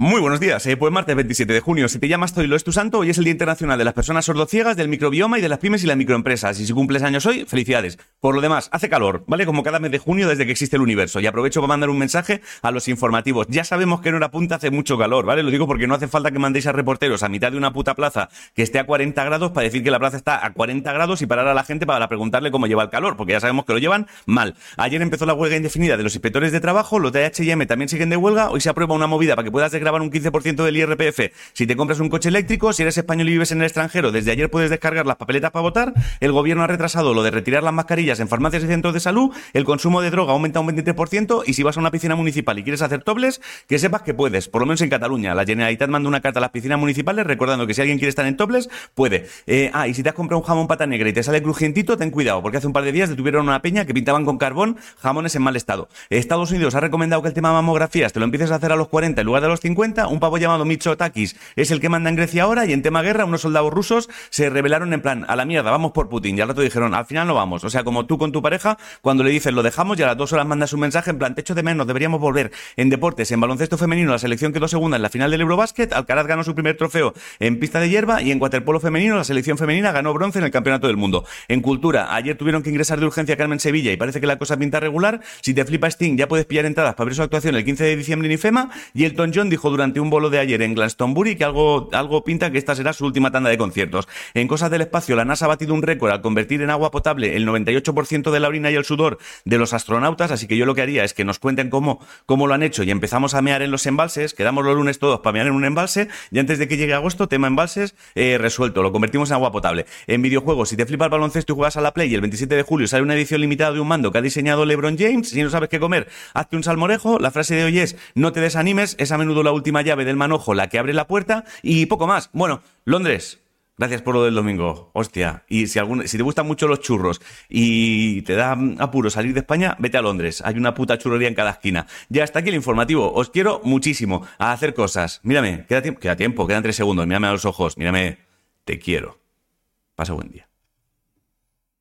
Muy buenos días, eh, pues martes 27 de junio. Si te llamas Zoilo es tu santo, hoy es el Día Internacional de las Personas Sordociegas, del Microbioma y de las Pymes y las Microempresas. Y si cumples años hoy, felicidades. Por lo demás, hace calor, ¿vale? Como cada mes de junio desde que existe el universo. Y aprovecho para mandar un mensaje a los informativos. Ya sabemos que en hora punta hace mucho calor, ¿vale? Lo digo porque no hace falta que mandéis a reporteros a mitad de una puta plaza que esté a 40 grados para decir que la plaza está a 40 grados y parar a la gente para preguntarle cómo lleva el calor, porque ya sabemos que lo llevan mal. Ayer empezó la huelga indefinida de los inspectores de trabajo, los de H&M también siguen de huelga. Hoy se aprueba una movida para que puedas desgrabar un 15% de del IRPF si te compras un coche eléctrico, si eres español y vives en el extranjero, desde ayer puedes descargar las papeletas para votar, el gobierno ha retrasado lo de retirar las mascarillas en farmacias y centros de salud, el consumo de droga aumenta un 23% y si vas a una piscina municipal y quieres hacer tobles, que sepas que puedes, por lo menos en Cataluña. La Generalitat manda una carta a las piscinas municipales recordando que si alguien quiere estar en tobles, puede. Eh, ah, y si te has comprado un jamón pata negra y te sale crujientito, ten cuidado, porque hace un par de días detuvieron una peña que pintaban con carbón jamones en mal estado. Estados Unidos ha recomendado que el tema mamografías te lo empieces a hacer a los 40 en lugar de a los 50. Un pavo llamado Micho Takis es el que manda en Grecia ahora y en tema guerra unos soldados rusos se rebelaron en plan, a la mierda, vamos por Putin. Y al rato dijeron, al final no vamos. O sea, como tú con tu pareja, cuando le dices lo dejamos y a las dos horas mandas un mensaje en plan, te echo de menos, deberíamos volver. En deportes, en baloncesto femenino, la selección quedó segunda en la final del Eurobásquet, Alcaraz ganó su primer trofeo en pista de hierba y en waterpolo femenino, la selección femenina ganó bronce en el Campeonato del Mundo. En cultura, ayer tuvieron que ingresar de urgencia Carmen Sevilla y parece que la cosa pinta regular. Si te flipa Sting, ya puedes pillar entradas para ver su actuación el 15 de diciembre en IFEMA. Y Elton John dijo durante un bolo de ayer en Glastonbury que algo, algo pinta que esta será su última tanda de conciertos. En cosas del espacio, la NASA ha batido un récord al convertir en agua potable el 98% de la orina y el sudor de los astronautas, así que yo lo que haría es que nos cuenten cómo, cómo lo han hecho y empezamos a mear en los embalses, quedamos los lunes todos para mear en un embalse y antes de que llegue agosto, tema embalses eh, resuelto, lo convertimos en agua potable. En videojuegos, si te flipa el baloncesto y juegas a la Play y el 27 de julio sale una edición limitada de un mando que ha diseñado LeBron James, si no sabes qué comer, hazte un salmorejo, la frase de hoy es no te desanimes, es a menudo la última llave del manojo la que abre la puerta y poco más. Bueno, Londres, Gracias por lo del domingo, hostia. Y si, algún, si te gustan mucho los churros y te da apuro salir de España, vete a Londres. Hay una puta churrería en cada esquina. Ya está aquí el informativo. Os quiero muchísimo a hacer cosas. Mírame, queda, tiempo, queda tiempo, quedan tres segundos. Mírame a los ojos, mírame. Te quiero. Pasa buen día.